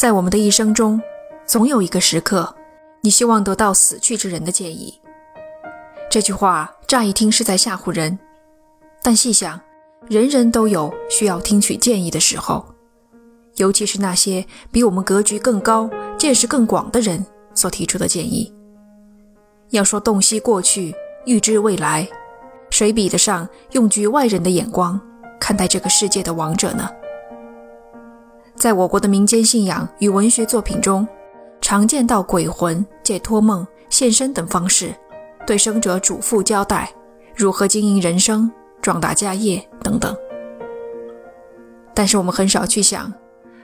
在我们的一生中，总有一个时刻，你希望得到死去之人的建议。这句话乍一听是在吓唬人，但细想，人人都有需要听取建议的时候，尤其是那些比我们格局更高、见识更广的人所提出的建议。要说洞悉过去、预知未来，谁比得上用局外人的眼光看待这个世界的王者呢？在我国的民间信仰与文学作品中，常见到鬼魂借托梦、现身等方式，对生者嘱咐交代如何经营人生、壮大家业等等。但是我们很少去想，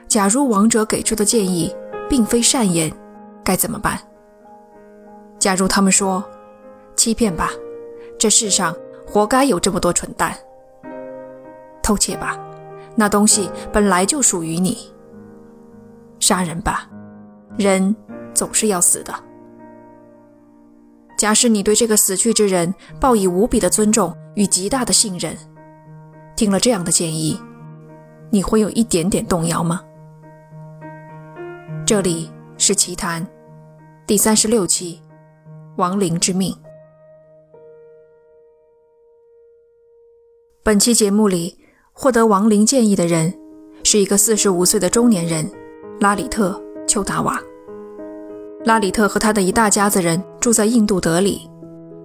假如亡者给出的建议并非善言，该怎么办？假如他们说：“欺骗吧，这世上活该有这么多蠢蛋；偷窃吧。”那东西本来就属于你。杀人吧，人总是要死的。假使你对这个死去之人抱以无比的尊重与极大的信任，听了这样的建议，你会有一点点动摇吗？这里是奇谈第三十六期，亡灵之命。本期节目里。获得亡灵建议的人是一个四十五岁的中年人，拉里特·丘达瓦。拉里特和他的一大家子人住在印度德里，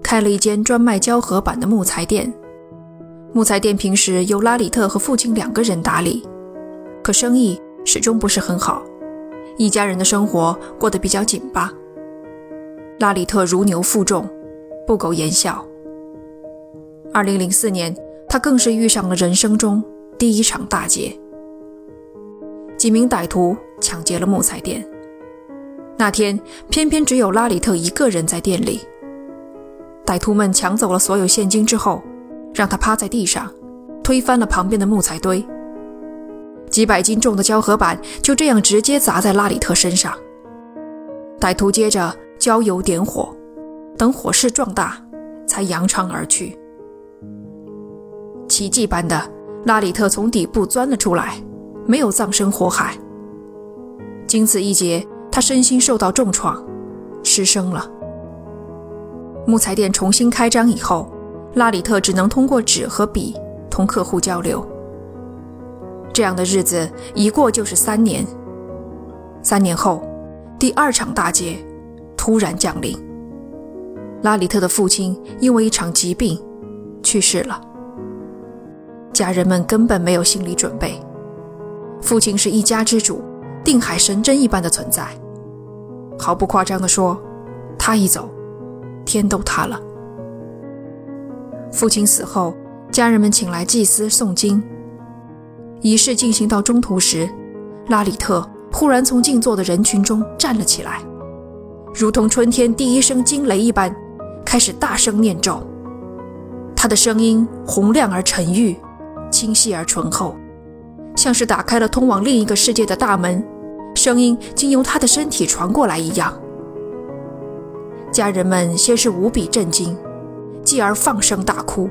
开了一间专卖胶合板的木材店。木材店平时由拉里特和父亲两个人打理，可生意始终不是很好，一家人的生活过得比较紧巴。拉里特如牛负重，不苟言笑。二零零四年。他更是遇上了人生中第一场大劫。几名歹徒抢劫了木材店，那天偏偏只有拉里特一个人在店里。歹徒们抢走了所有现金之后，让他趴在地上，推翻了旁边的木材堆。几百斤重的胶合板就这样直接砸在拉里特身上。歹徒接着浇油点火，等火势壮大，才扬长而去。奇迹般的，拉里特从底部钻了出来，没有葬身火海。经此一劫，他身心受到重创，失声了。木材店重新开张以后，拉里特只能通过纸和笔同客户交流。这样的日子一过就是三年。三年后，第二场大劫突然降临。拉里特的父亲因为一场疾病去世了。家人们根本没有心理准备。父亲是一家之主，定海神针一般的存在。毫不夸张地说，他一走，天都塌了。父亲死后，家人们请来祭司诵经。仪式进行到中途时，拉里特忽然从静坐的人群中站了起来，如同春天第一声惊雷一般，开始大声念咒。他的声音洪亮而沉郁。清晰而醇厚，像是打开了通往另一个世界的大门，声音经由他的身体传过来一样。家人们先是无比震惊，继而放声大哭，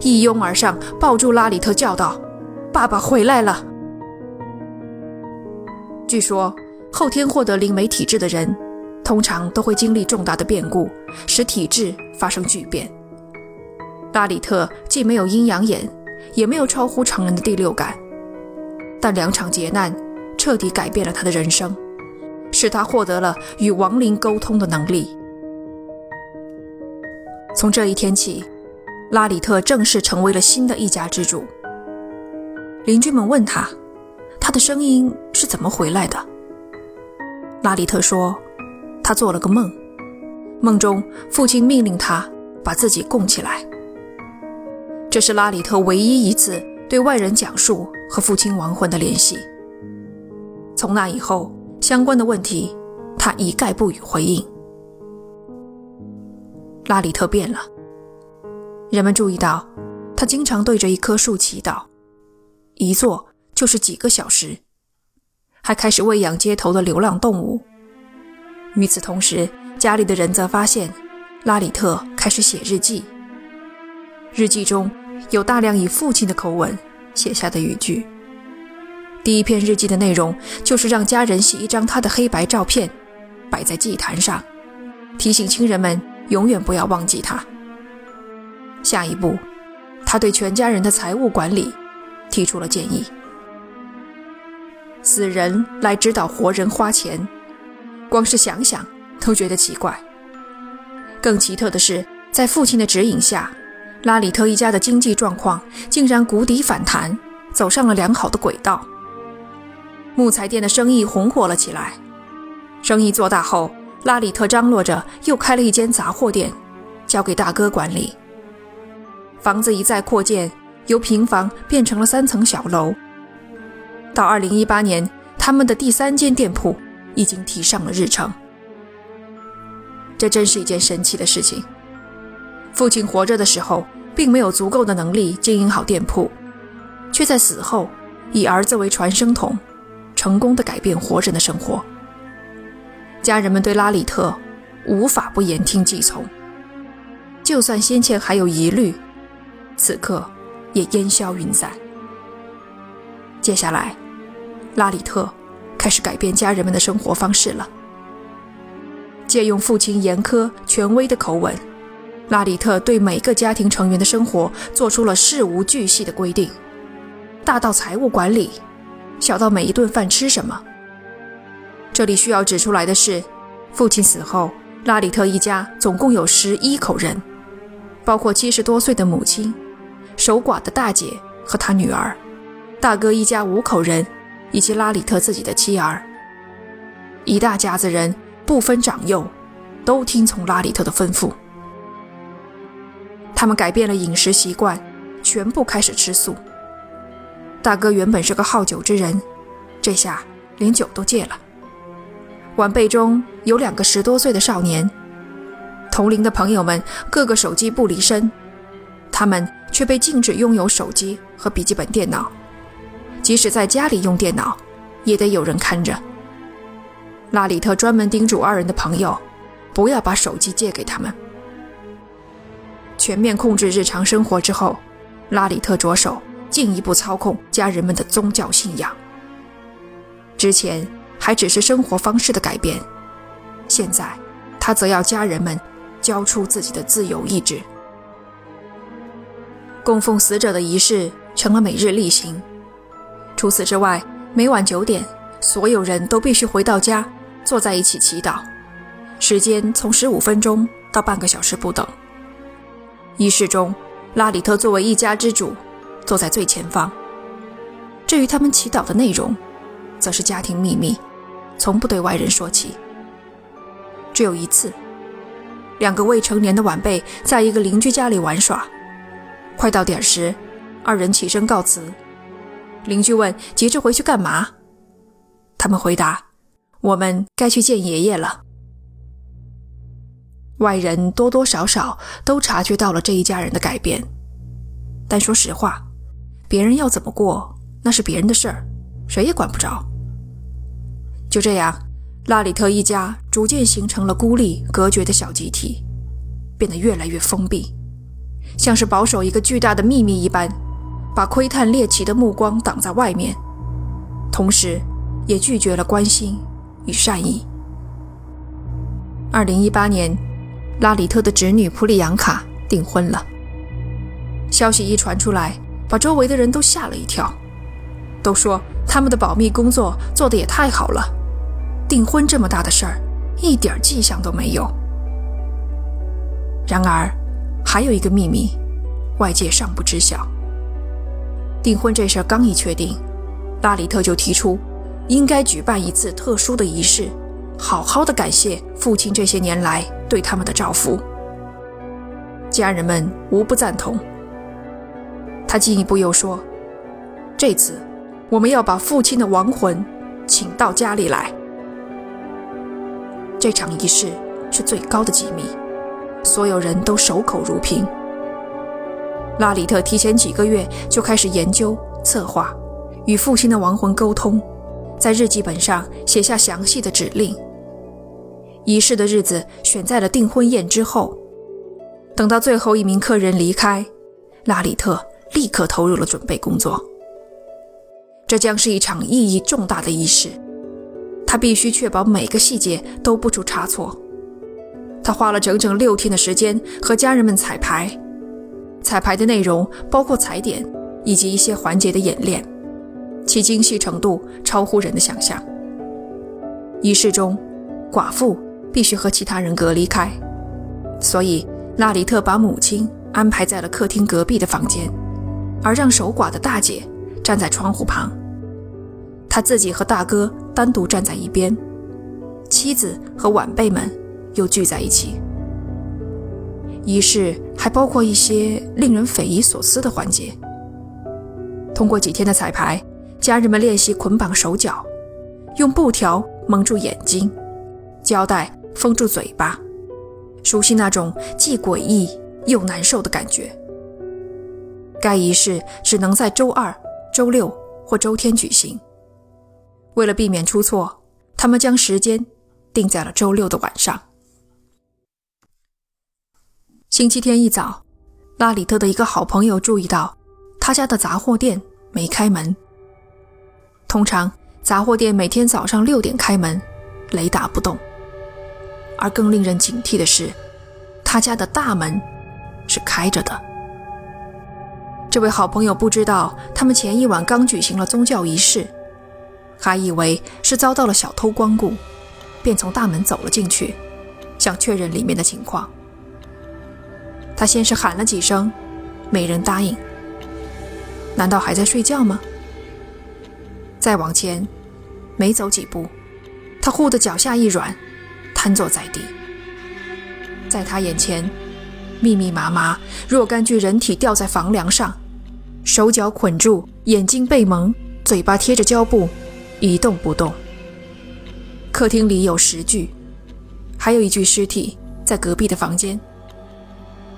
一拥而上抱住拉里特，叫道：“爸爸回来了！”据说，后天获得灵媒体质的人，通常都会经历重大的变故，使体质发生巨变。拉里特既没有阴阳眼。也没有超乎常人的第六感，但两场劫难彻底改变了他的人生，使他获得了与亡灵沟通的能力。从这一天起，拉里特正式成为了新的一家之主。邻居们问他，他的声音是怎么回来的？拉里特说，他做了个梦，梦中父亲命令他把自己供起来。这是拉里特唯一一次对外人讲述和父亲亡魂的联系。从那以后，相关的问题他一概不予回应。拉里特变了，人们注意到他经常对着一棵树祈祷，一坐就是几个小时，还开始喂养街头的流浪动物。与此同时，家里的人则发现拉里特开始写日记。日记中有大量以父亲的口吻写下的语句，第一篇日记的内容就是让家人写一张他的黑白照片，摆在祭坛上，提醒亲人们永远不要忘记他。下一步，他对全家人的财务管理提出了建议：死人来指导活人花钱，光是想想都觉得奇怪。更奇特的是，在父亲的指引下，拉里特一家的经济状况竟然谷底反弹，走上了良好的轨道。木材店的生意红火了起来。生意做大后，拉里特张罗着又开了一间杂货店，交给大哥管理。房子一再扩建，由平房变成了三层小楼。到2018年，他们的第三间店铺已经提上了日程。这真是一件神奇的事情。父亲活着的时候，并没有足够的能力经营好店铺，却在死后以儿子为传声筒。成功的改变活人的生活，家人们对拉里特无法不言听计从。就算先前还有疑虑，此刻也烟消云散。接下来，拉里特开始改变家人们的生活方式了。借用父亲严苛权威的口吻，拉里特对每个家庭成员的生活做出了事无巨细的规定，大到财务管理。小到每一顿饭吃什么。这里需要指出来的是，父亲死后，拉里特一家总共有十一口人，包括七十多岁的母亲、守寡的大姐和他女儿，大哥一家五口人，以及拉里特自己的妻儿。一大家子人不分长幼，都听从拉里特的吩咐。他们改变了饮食习惯，全部开始吃素。大哥原本是个好酒之人，这下连酒都戒了。晚辈中有两个十多岁的少年，同龄的朋友们个个手机不离身，他们却被禁止拥有手机和笔记本电脑，即使在家里用电脑，也得有人看着。拉里特专门叮嘱二人的朋友，不要把手机借给他们。全面控制日常生活之后，拉里特着手。进一步操控家人们的宗教信仰。之前还只是生活方式的改变，现在他则要家人们交出自己的自由意志。供奉死者的仪式成了每日例行。除此之外，每晚九点，所有人都必须回到家，坐在一起祈祷，时间从十五分钟到半个小时不等。仪式中，拉里特作为一家之主。坐在最前方。至于他们祈祷的内容，则是家庭秘密，从不对外人说起。只有一次，两个未成年的晚辈在一个邻居家里玩耍，快到点时，二人起身告辞。邻居问：“急着回去干嘛？”他们回答：“我们该去见爷爷了。”外人多多少少都察觉到了这一家人的改变，但说实话。别人要怎么过，那是别人的事儿，谁也管不着。就这样，拉里特一家逐渐形成了孤立、隔绝的小集体，变得越来越封闭，像是保守一个巨大的秘密一般，把窥探猎奇的目光挡在外面，同时也拒绝了关心与善意。二零一八年，拉里特的侄女普里扬卡订婚了，消息一传出来。把周围的人都吓了一跳，都说他们的保密工作做得也太好了，订婚这么大的事儿，一点迹象都没有。然而，还有一个秘密，外界尚不知晓。订婚这事儿刚一确定，拉里特就提出，应该举办一次特殊的仪式，好好的感谢父亲这些年来对他们的照拂。家人们无不赞同。他进一步又说：“这次，我们要把父亲的亡魂请到家里来。这场仪式是最高的机密，所有人都守口如瓶。拉里特提前几个月就开始研究、策划，与父亲的亡魂沟通，在日记本上写下详细的指令。仪式的日子选在了订婚宴之后。等到最后一名客人离开，拉里特。”立刻投入了准备工作。这将是一场意义重大的仪式，他必须确保每个细节都不出差错。他花了整整六天的时间和家人们彩排，彩排的内容包括踩点以及一些环节的演练，其精细程度超乎人的想象。仪式中，寡妇必须和其他人隔离开，所以拉里特把母亲安排在了客厅隔壁的房间，而让守寡的大姐站在窗户旁。他自己和大哥单独站在一边，妻子和晚辈们。又聚在一起。仪式还包括一些令人匪夷所思的环节。通过几天的彩排，家人们练习捆绑手脚，用布条蒙住眼睛，胶带封住嘴巴，熟悉那种既诡异又难受的感觉。该仪式只能在周二、周六或周天举行。为了避免出错，他们将时间定在了周六的晚上。星期天一早，拉里特的一个好朋友注意到他家的杂货店没开门。通常，杂货店每天早上六点开门，雷打不动。而更令人警惕的是，他家的大门是开着的。这位好朋友不知道他们前一晚刚举行了宗教仪式，还以为是遭到了小偷光顾，便从大门走了进去，想确认里面的情况。他先是喊了几声，没人答应。难道还在睡觉吗？再往前，没走几步，他忽的脚下一软，瘫坐在地。在他眼前，密密麻麻若干具人体吊在房梁上，手脚捆住，眼睛被蒙，嘴巴贴着胶布，一动不动。客厅里有十具，还有一具尸体在隔壁的房间。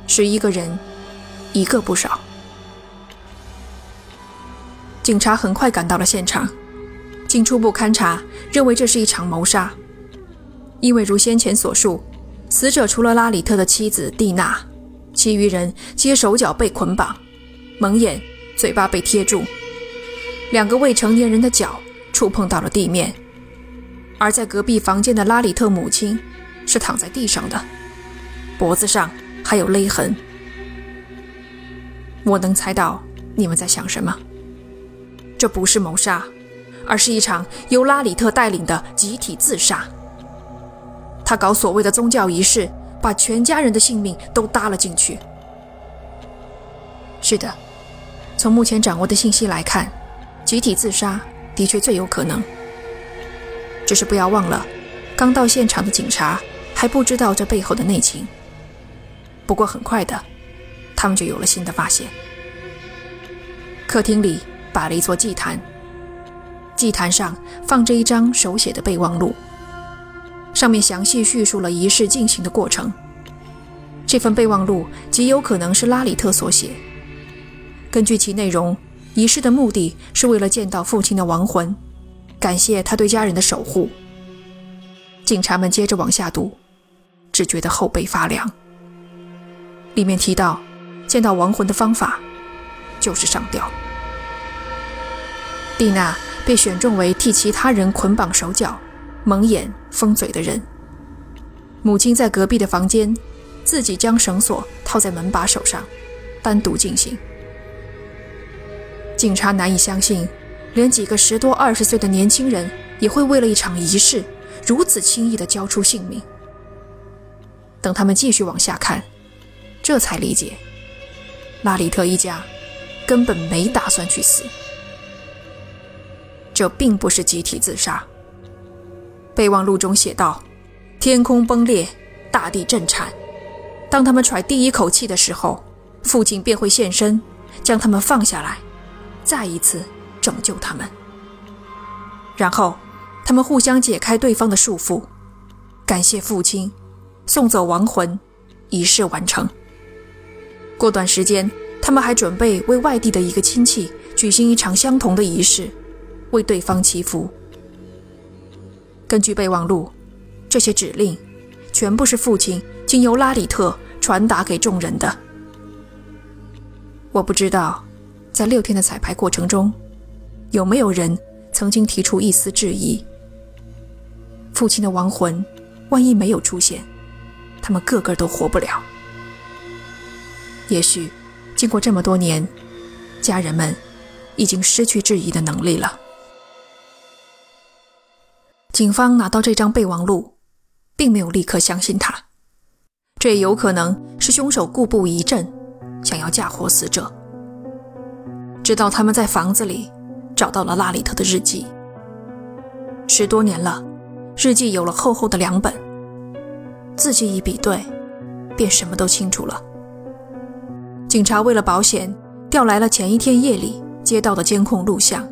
十一个人，一个不少。警察很快赶到了现场，经初步勘查，认为这是一场谋杀。因为如先前所述，死者除了拉里特的妻子蒂娜，其余人皆手脚被捆绑，蒙眼，嘴巴被贴住，两个未成年人的脚触碰到了地面。而在隔壁房间的拉里特母亲，是躺在地上的，脖子上。还有勒痕，我能猜到你们在想什么。这不是谋杀，而是一场由拉里特带领的集体自杀。他搞所谓的宗教仪式，把全家人的性命都搭了进去。是的，从目前掌握的信息来看，集体自杀的确最有可能。只是不要忘了，刚到现场的警察还不知道这背后的内情。不过很快的，他们就有了新的发现。客厅里摆了一座祭坛，祭坛上放着一张手写的备忘录，上面详细叙述了仪式进行的过程。这份备忘录极有可能是拉里特所写。根据其内容，仪式的目的是为了见到父亲的亡魂，感谢他对家人的守护。警察们接着往下读，只觉得后背发凉。里面提到，见到亡魂的方法就是上吊。蒂娜被选中为替其他人捆绑手脚、蒙眼封嘴的人。母亲在隔壁的房间，自己将绳索套在门把手上，单独进行。警察难以相信，连几个十多二十岁的年轻人也会为了一场仪式如此轻易地交出性命。等他们继续往下看。这才理解，拉里特一家根本没打算去死。这并不是集体自杀。备忘录中写道：“天空崩裂，大地震颤。当他们喘第一口气的时候，父亲便会现身，将他们放下来，再一次拯救他们。然后，他们互相解开对方的束缚，感谢父亲，送走亡魂，仪式完成。”过段时间，他们还准备为外地的一个亲戚举行一场相同的仪式，为对方祈福。根据备忘录，这些指令全部是父亲经由拉里特传达给众人的。我不知道，在六天的彩排过程中，有没有人曾经提出一丝质疑？父亲的亡魂，万一没有出现，他们个个都活不了。也许，经过这么多年，家人们已经失去质疑的能力了。警方拿到这张备忘录，并没有立刻相信他，这也有可能是凶手故布疑阵，想要嫁祸死者。直到他们在房子里找到了拉里特的日记，十多年了，日记有了厚厚的两本，字迹一比对，便什么都清楚了。警察为了保险，调来了前一天夜里接到的监控录像，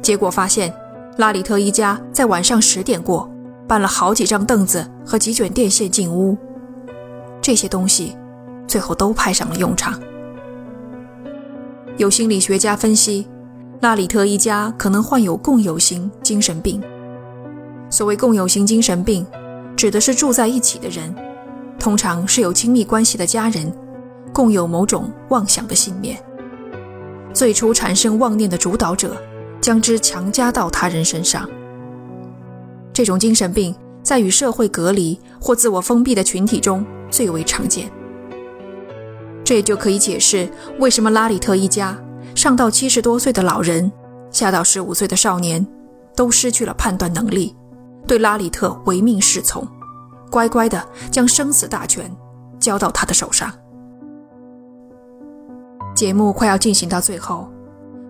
结果发现。拉里特一家在晚上十点过，搬了好几张凳子和几卷电线进屋。这些东西最后都派上了用场。有心理学家分析，拉里特一家可能患有共有型精神病。所谓共有型精神病，指的是住在一起的人，通常是有亲密关系的家人，共有某种妄想的信念。最初产生妄念的主导者。将之强加到他人身上。这种精神病在与社会隔离或自我封闭的群体中最为常见。这也就可以解释为什么拉里特一家上到七十多岁的老人，下到十五岁的少年，都失去了判断能力，对拉里特唯命是从，乖乖地将生死大权交到他的手上。节目快要进行到最后，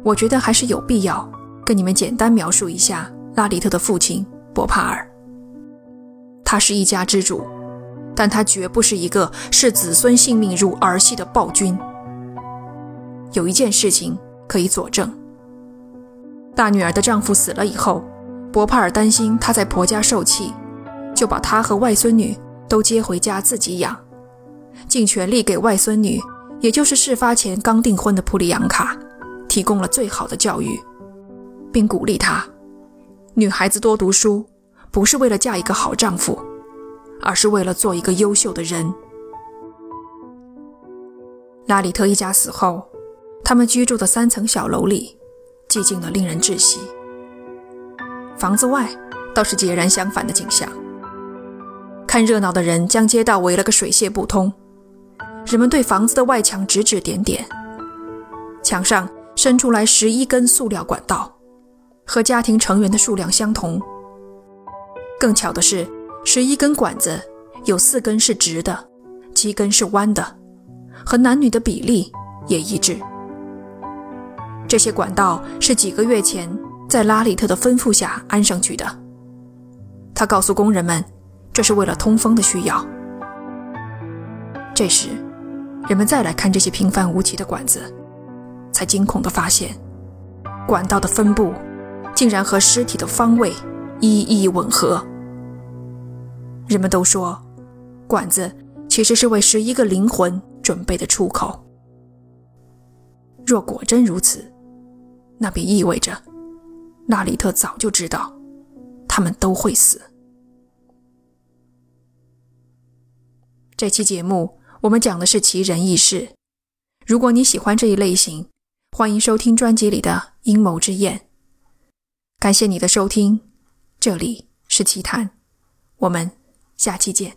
我觉得还是有必要。跟你们简单描述一下拉里特的父亲博帕尔。他是一家之主，但他绝不是一个视子孙性命如儿戏的暴君。有一件事情可以佐证：大女儿的丈夫死了以后，博帕尔担心她在婆家受气，就把她和外孙女都接回家自己养，尽全力给外孙女，也就是事发前刚订婚的普里扬卡，提供了最好的教育。并鼓励她，女孩子多读书，不是为了嫁一个好丈夫，而是为了做一个优秀的人。拉里特一家死后，他们居住的三层小楼里，寂静得令人窒息。房子外倒是截然相反的景象。看热闹的人将街道围了个水泄不通，人们对房子的外墙指指点点，墙上伸出来十一根塑料管道。和家庭成员的数量相同。更巧的是，十一根管子有四根是直的，七根是弯的，和男女的比例也一致。这些管道是几个月前在拉里特的吩咐下安上去的。他告诉工人们，这是为了通风的需要。这时，人们再来看这些平凡无奇的管子，才惊恐地发现，管道的分布。竟然和尸体的方位一一吻合。人们都说，管子其实是为十一个灵魂准备的出口。若果真如此，那便意味着，纳里特早就知道，他们都会死。这期节目我们讲的是奇人异事。如果你喜欢这一类型，欢迎收听专辑里的《阴谋之宴》。感谢你的收听，这里是奇谈，我们下期见。